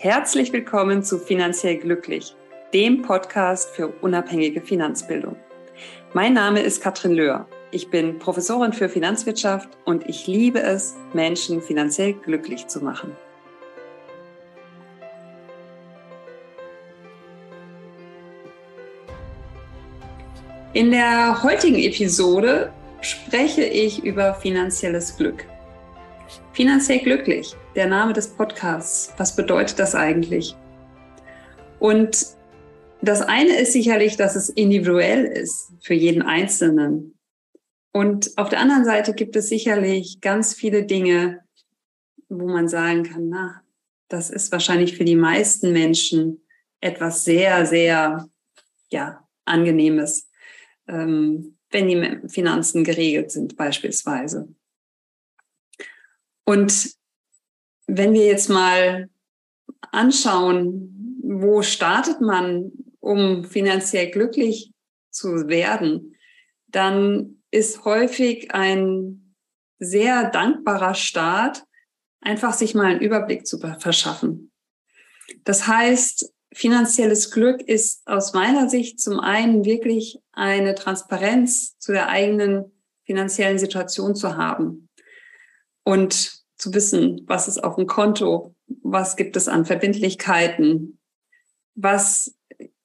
Herzlich willkommen zu Finanziell Glücklich, dem Podcast für unabhängige Finanzbildung. Mein Name ist Katrin Löhr. Ich bin Professorin für Finanzwirtschaft und ich liebe es, Menschen finanziell glücklich zu machen. In der heutigen Episode spreche ich über finanzielles Glück. Finanziell glücklich, der Name des Podcasts. Was bedeutet das eigentlich? Und das eine ist sicherlich, dass es individuell ist für jeden Einzelnen. Und auf der anderen Seite gibt es sicherlich ganz viele Dinge, wo man sagen kann, na, das ist wahrscheinlich für die meisten Menschen etwas sehr, sehr, ja, angenehmes, ähm, wenn die Finanzen geregelt sind beispielsweise. Und wenn wir jetzt mal anschauen, wo startet man, um finanziell glücklich zu werden, dann ist häufig ein sehr dankbarer Start, einfach sich mal einen Überblick zu verschaffen. Das heißt, finanzielles Glück ist aus meiner Sicht zum einen wirklich eine Transparenz zu der eigenen finanziellen Situation zu haben. Und zu wissen, was ist auf dem Konto, was gibt es an Verbindlichkeiten, was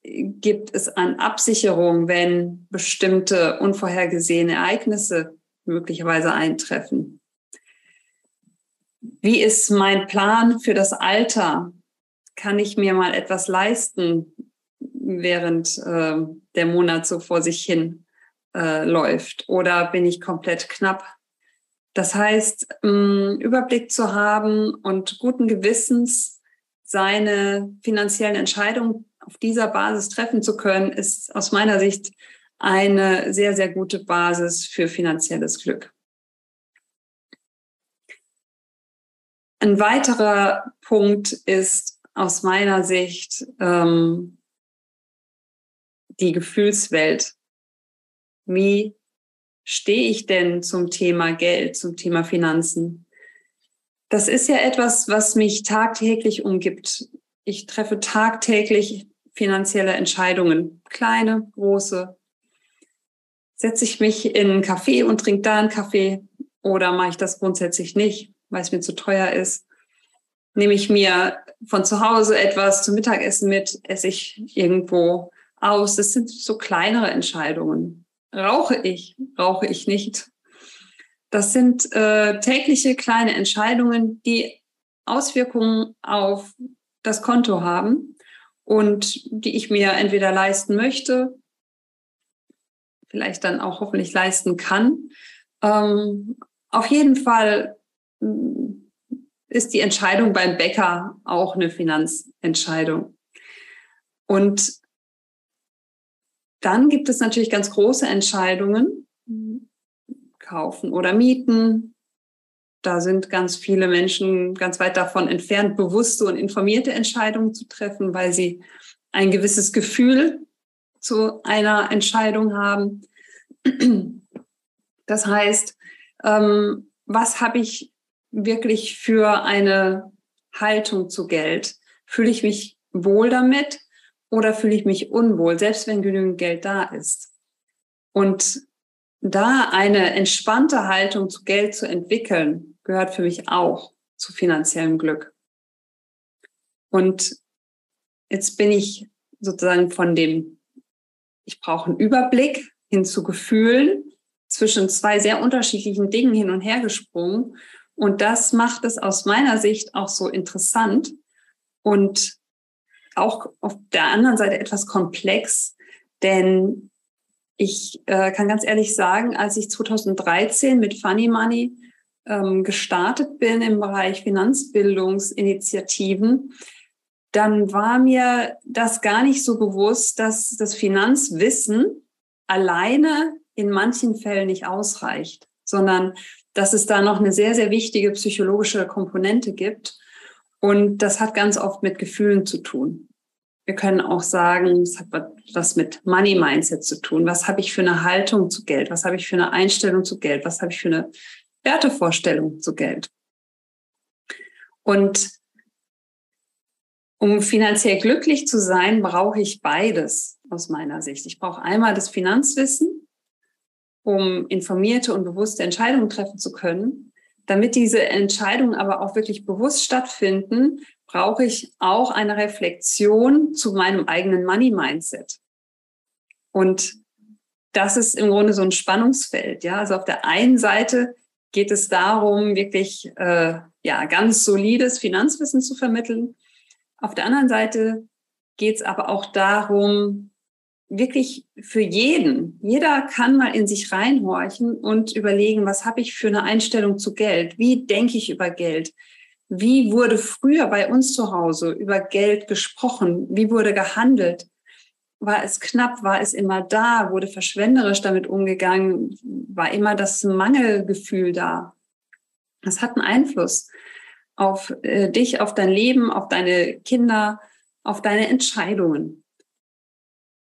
gibt es an Absicherung, wenn bestimmte unvorhergesehene Ereignisse möglicherweise eintreffen. Wie ist mein Plan für das Alter? Kann ich mir mal etwas leisten, während äh, der Monat so vor sich hin äh, läuft? Oder bin ich komplett knapp das heißt, ähm, Überblick zu haben und guten Gewissens seine finanziellen Entscheidungen auf dieser Basis treffen zu können, ist aus meiner Sicht eine sehr, sehr gute Basis für finanzielles Glück. Ein weiterer Punkt ist aus meiner Sicht ähm, die Gefühlswelt. Wie stehe ich denn zum Thema Geld, zum Thema Finanzen? Das ist ja etwas, was mich tagtäglich umgibt. Ich treffe tagtäglich finanzielle Entscheidungen, kleine, große. Setze ich mich in einen Café und trinke da einen Kaffee oder mache ich das grundsätzlich nicht, weil es mir zu teuer ist? Nehme ich mir von zu Hause etwas zum Mittagessen mit, esse ich irgendwo aus? Das sind so kleinere Entscheidungen. Rauche ich? Rauche ich nicht? Das sind äh, tägliche kleine Entscheidungen, die Auswirkungen auf das Konto haben und die ich mir entweder leisten möchte, vielleicht dann auch hoffentlich leisten kann. Ähm, auf jeden Fall mm, ist die Entscheidung beim Bäcker auch eine Finanzentscheidung. Und dann gibt es natürlich ganz große Entscheidungen, kaufen oder mieten. Da sind ganz viele Menschen ganz weit davon entfernt, bewusste und informierte Entscheidungen zu treffen, weil sie ein gewisses Gefühl zu einer Entscheidung haben. Das heißt, ähm, was habe ich wirklich für eine Haltung zu Geld? Fühle ich mich wohl damit? Oder fühle ich mich unwohl, selbst wenn genügend Geld da ist. Und da eine entspannte Haltung zu Geld zu entwickeln, gehört für mich auch zu finanziellem Glück. Und jetzt bin ich sozusagen von dem, ich brauche einen Überblick hin zu Gefühlen zwischen zwei sehr unterschiedlichen Dingen hin und her gesprungen. Und das macht es aus meiner Sicht auch so interessant und auch auf der anderen Seite etwas komplex, denn ich äh, kann ganz ehrlich sagen, als ich 2013 mit Funny Money ähm, gestartet bin im Bereich Finanzbildungsinitiativen, dann war mir das gar nicht so bewusst, dass das Finanzwissen alleine in manchen Fällen nicht ausreicht, sondern dass es da noch eine sehr, sehr wichtige psychologische Komponente gibt und das hat ganz oft mit Gefühlen zu tun. Wir können auch sagen, es hat was mit Money Mindset zu tun. Was habe ich für eine Haltung zu Geld? Was habe ich für eine Einstellung zu Geld? Was habe ich für eine Wertevorstellung zu Geld? Und Um finanziell glücklich zu sein, brauche ich beides aus meiner Sicht. Ich brauche einmal das Finanzwissen, um informierte und bewusste Entscheidungen treffen zu können. Damit diese Entscheidungen aber auch wirklich bewusst stattfinden, brauche ich auch eine Reflexion zu meinem eigenen Money-Mindset. Und das ist im Grunde so ein Spannungsfeld. Ja, also auf der einen Seite geht es darum, wirklich äh, ja ganz solides Finanzwissen zu vermitteln. Auf der anderen Seite geht es aber auch darum, wirklich für jeden. Jeder kann mal in sich reinhorchen und überlegen, was habe ich für eine Einstellung zu Geld? Wie denke ich über Geld? Wie wurde früher bei uns zu Hause über Geld gesprochen? Wie wurde gehandelt? War es knapp? War es immer da? Wurde verschwenderisch damit umgegangen? War immer das Mangelgefühl da? Das hat einen Einfluss auf äh, dich, auf dein Leben, auf deine Kinder, auf deine Entscheidungen.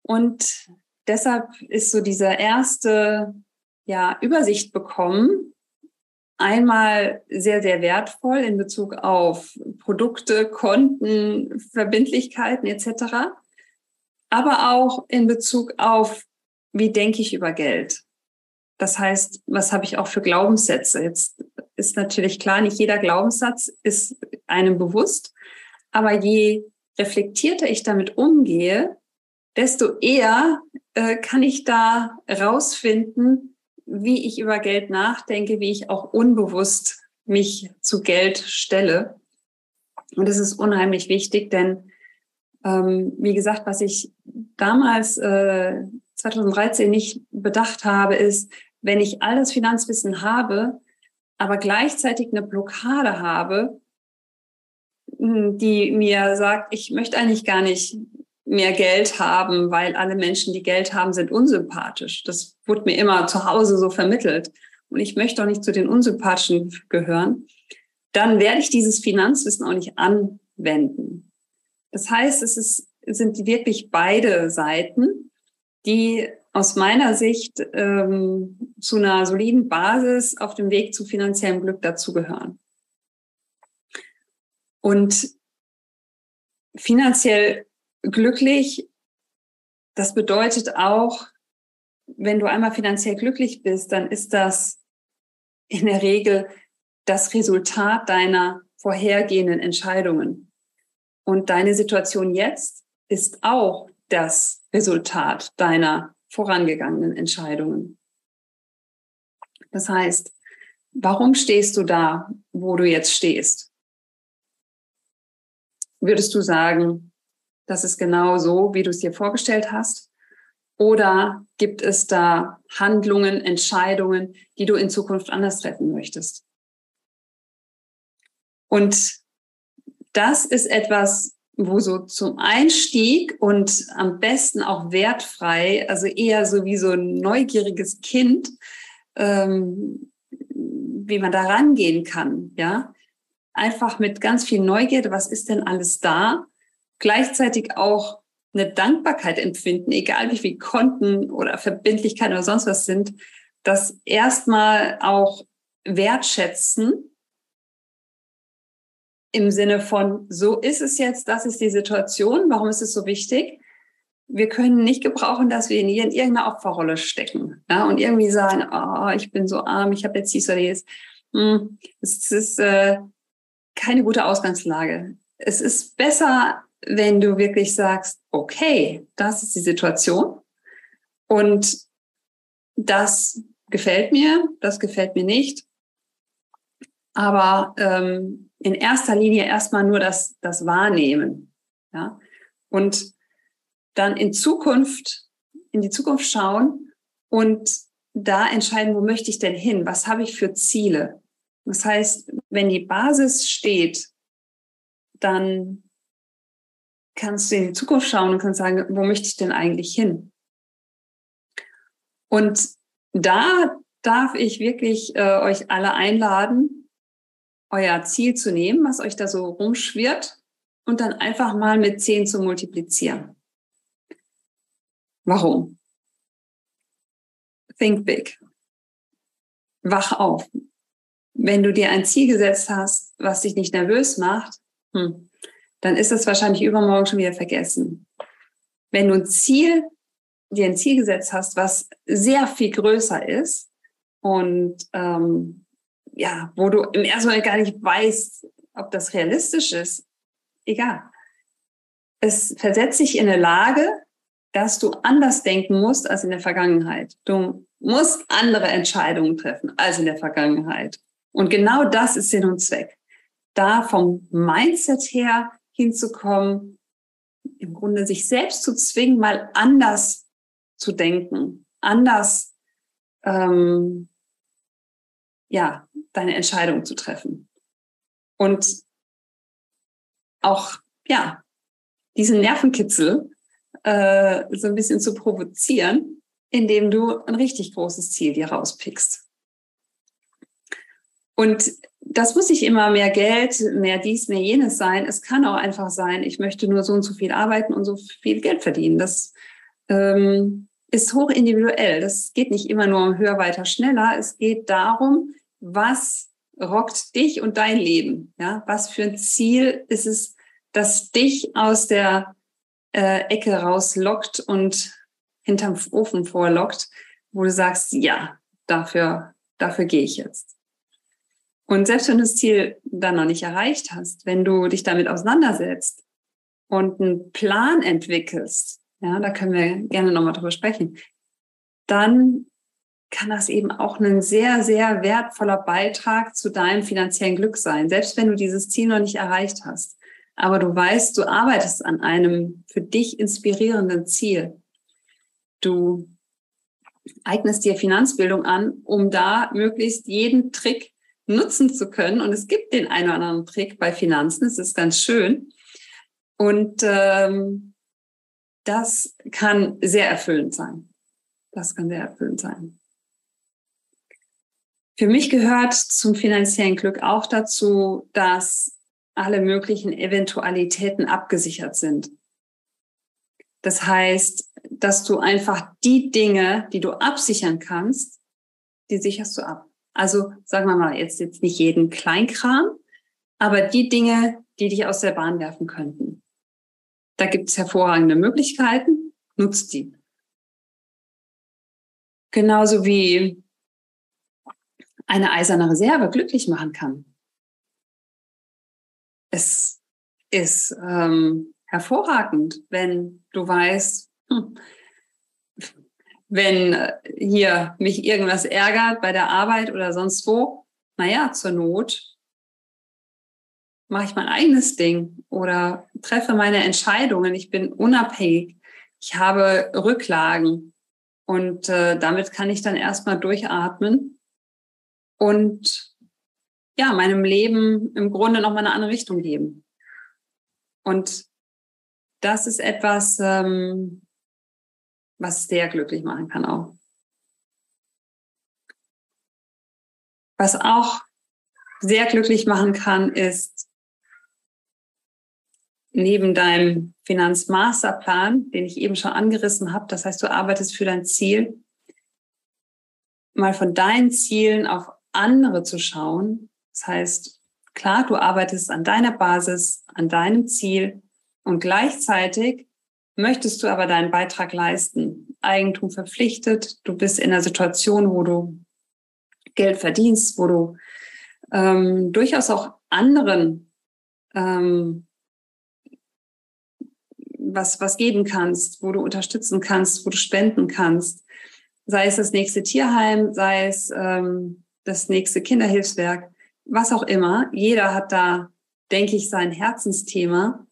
Und deshalb ist so dieser erste ja, Übersicht bekommen, einmal sehr, sehr wertvoll in Bezug auf Produkte, Konten, Verbindlichkeiten etc., aber auch in Bezug auf, wie denke ich über Geld. Das heißt, was habe ich auch für Glaubenssätze? Jetzt ist natürlich klar, nicht jeder Glaubenssatz ist einem bewusst, aber je reflektierter ich damit umgehe, desto eher äh, kann ich da rausfinden, wie ich über Geld nachdenke, wie ich auch unbewusst mich zu Geld stelle. Und das ist unheimlich wichtig, denn ähm, wie gesagt, was ich damals äh, 2013 nicht bedacht habe, ist, wenn ich all das Finanzwissen habe, aber gleichzeitig eine Blockade habe, die mir sagt, ich möchte eigentlich gar nicht mehr Geld haben, weil alle Menschen, die Geld haben, sind unsympathisch. Das wurde mir immer zu Hause so vermittelt. Und ich möchte auch nicht zu den Unsympathischen gehören. Dann werde ich dieses Finanzwissen auch nicht anwenden. Das heißt, es ist, sind wirklich beide Seiten, die aus meiner Sicht ähm, zu einer soliden Basis auf dem Weg zu finanziellem Glück dazugehören. Und finanziell glücklich, das bedeutet auch, wenn du einmal finanziell glücklich bist, dann ist das in der Regel das Resultat deiner vorhergehenden Entscheidungen. Und deine Situation jetzt ist auch das Resultat deiner vorangegangenen Entscheidungen. Das heißt, warum stehst du da, wo du jetzt stehst? Würdest du sagen, das ist genau so, wie du es dir vorgestellt hast? Oder gibt es da Handlungen, Entscheidungen, die du in Zukunft anders treffen möchtest? Und das ist etwas, wo so zum Einstieg und am besten auch wertfrei, also eher so wie so ein neugieriges Kind, ähm, wie man da rangehen kann, ja. Einfach mit ganz viel Neugierde, was ist denn alles da? Gleichzeitig auch eine Dankbarkeit empfinden, egal wie viel Konten oder Verbindlichkeiten oder sonst was sind, das erstmal auch wertschätzen im Sinne von, so ist es jetzt, das ist die Situation, warum ist es so wichtig? Wir können nicht gebrauchen, dass wir in irgendeiner Opferrolle stecken ja, und irgendwie sagen, oh, ich bin so arm, ich habe jetzt dies oder jenes. Hm, es ist äh, keine gute Ausgangslage. Es ist besser, wenn du wirklich sagst, okay, das ist die Situation und das gefällt mir, das gefällt mir nicht. Aber ähm, in erster Linie erstmal nur das, das Wahrnehmen. Ja? Und dann in Zukunft, in die Zukunft schauen und da entscheiden, wo möchte ich denn hin? Was habe ich für Ziele? Das heißt, wenn die Basis steht, dann kannst du in die Zukunft schauen und kannst sagen, wo möchte ich denn eigentlich hin? Und da darf ich wirklich äh, euch alle einladen, euer Ziel zu nehmen, was euch da so rumschwirrt, und dann einfach mal mit 10 zu multiplizieren. Warum? Think big. Wach auf. Wenn du dir ein Ziel gesetzt hast, was dich nicht nervös macht, hm, dann ist es wahrscheinlich übermorgen schon wieder vergessen. Wenn du ein Ziel, dir ein Ziel gesetzt hast, was sehr viel größer ist und ähm, ja, wo du im ersten Moment gar nicht weißt, ob das realistisch ist, egal. Es versetzt sich in eine Lage, dass du anders denken musst als in der Vergangenheit. Du musst andere Entscheidungen treffen als in der Vergangenheit. Und genau das ist Sinn und Zweck. Da vom Mindset her hinzukommen, im Grunde sich selbst zu zwingen, mal anders zu denken, anders ähm, ja, deine Entscheidung zu treffen. Und auch, ja, diesen Nervenkitzel äh, so ein bisschen zu provozieren, indem du ein richtig großes Ziel dir rauspickst. Und das muss nicht immer mehr Geld, mehr dies, mehr jenes sein. Es kann auch einfach sein, ich möchte nur so und so viel arbeiten und so viel Geld verdienen. Das ähm, ist hoch individuell. Das geht nicht immer nur um höher, weiter, schneller. Es geht darum, was rockt dich und dein Leben? Ja, was für ein Ziel ist es, das dich aus der äh, Ecke rauslockt und hinterm Ofen vorlockt, wo du sagst, ja, dafür, dafür gehe ich jetzt. Und selbst wenn du das Ziel dann noch nicht erreicht hast, wenn du dich damit auseinandersetzt und einen Plan entwickelst, ja, da können wir gerne nochmal drüber sprechen, dann kann das eben auch ein sehr, sehr wertvoller Beitrag zu deinem finanziellen Glück sein, selbst wenn du dieses Ziel noch nicht erreicht hast. Aber du weißt, du arbeitest an einem für dich inspirierenden Ziel. Du eignest dir Finanzbildung an, um da möglichst jeden Trick nutzen zu können. Und es gibt den einen oder anderen Trick bei Finanzen. Es ist ganz schön. Und ähm, das kann sehr erfüllend sein. Das kann sehr erfüllend sein. Für mich gehört zum finanziellen Glück auch dazu, dass alle möglichen Eventualitäten abgesichert sind. Das heißt, dass du einfach die Dinge, die du absichern kannst, die sicherst du ab. Also sagen wir mal, jetzt, jetzt nicht jeden Kleinkram, aber die Dinge, die dich aus der Bahn werfen könnten. Da gibt es hervorragende Möglichkeiten, nutzt die. Genauso wie eine eiserne Reserve glücklich machen kann. Es ist ähm, hervorragend, wenn du weißt, hm, wenn äh, hier mich irgendwas ärgert bei der Arbeit oder sonst wo, naja, zur Not mache ich mein eigenes Ding oder treffe meine Entscheidungen. Ich bin unabhängig. Ich habe Rücklagen und äh, damit kann ich dann erstmal durchatmen und ja, meinem Leben im Grunde nochmal eine andere Richtung geben. Und das ist etwas, ähm, was sehr glücklich machen kann auch. Was auch sehr glücklich machen kann, ist neben deinem Finanzmasterplan, den ich eben schon angerissen habe, das heißt, du arbeitest für dein Ziel, mal von deinen Zielen auf andere zu schauen. Das heißt, klar, du arbeitest an deiner Basis, an deinem Ziel und gleichzeitig möchtest du aber deinen Beitrag leisten. Eigentum verpflichtet, du bist in einer Situation, wo du Geld verdienst, wo du ähm, durchaus auch anderen ähm, was, was geben kannst, wo du unterstützen kannst, wo du spenden kannst. Sei es das nächste Tierheim, sei es ähm, das nächste Kinderhilfswerk, was auch immer. Jeder hat da, denke ich, sein Herzensthema.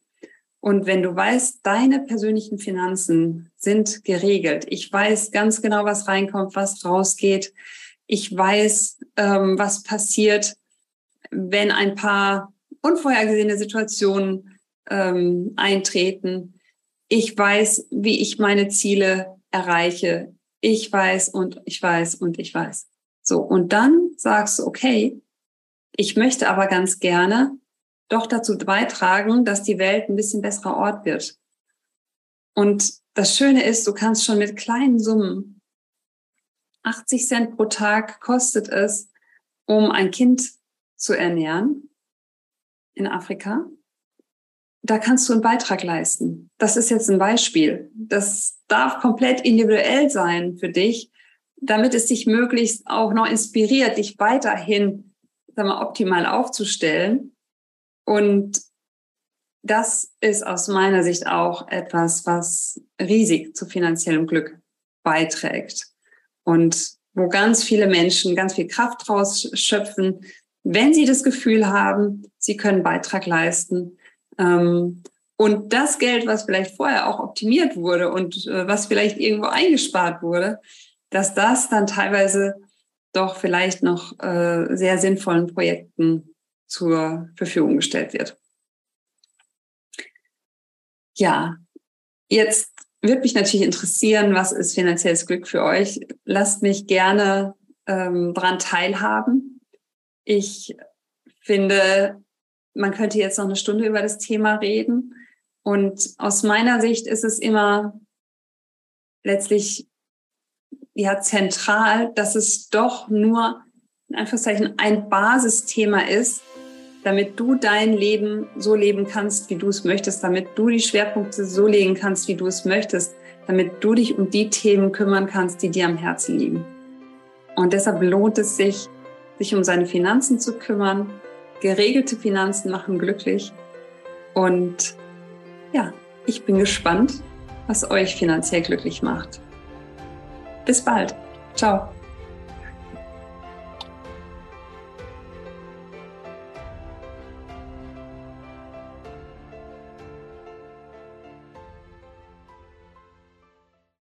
Und wenn du weißt, deine persönlichen Finanzen sind geregelt, ich weiß ganz genau, was reinkommt, was rausgeht, ich weiß, ähm, was passiert, wenn ein paar unvorhergesehene Situationen ähm, eintreten. Ich weiß, wie ich meine Ziele erreiche. Ich weiß und ich weiß und ich weiß. So, und dann sagst du, okay, ich möchte aber ganz gerne doch dazu beitragen, dass die Welt ein bisschen besserer Ort wird. Und das Schöne ist, du kannst schon mit kleinen Summen, 80 Cent pro Tag kostet es, um ein Kind zu ernähren in Afrika. da kannst du einen Beitrag leisten. Das ist jetzt ein Beispiel. Das darf komplett individuell sein für dich, damit es dich möglichst auch noch inspiriert, dich weiterhin sag mal, optimal aufzustellen. Und das ist aus meiner Sicht auch etwas, was riesig zu finanziellem Glück beiträgt und wo ganz viele Menschen ganz viel Kraft draus schöpfen, wenn sie das Gefühl haben, sie können Beitrag leisten. Ähm, und das Geld, was vielleicht vorher auch optimiert wurde und äh, was vielleicht irgendwo eingespart wurde, dass das dann teilweise doch vielleicht noch äh, sehr sinnvollen Projekten zur Verfügung gestellt wird. Ja, jetzt würde mich natürlich interessieren, was ist finanzielles Glück für euch? Lasst mich gerne ähm, daran teilhaben. Ich finde, man könnte jetzt noch eine Stunde über das Thema reden. Und aus meiner Sicht ist es immer letztlich ja zentral, dass es doch nur in Anführungszeichen ein Basisthema ist, damit du dein Leben so leben kannst, wie du es möchtest, damit du die Schwerpunkte so legen kannst, wie du es möchtest, damit du dich um die Themen kümmern kannst, die dir am Herzen liegen. Und deshalb lohnt es sich, sich um seine Finanzen zu kümmern. Geregelte Finanzen machen glücklich. Und ja, ich bin gespannt, was euch finanziell glücklich macht. Bis bald. Ciao.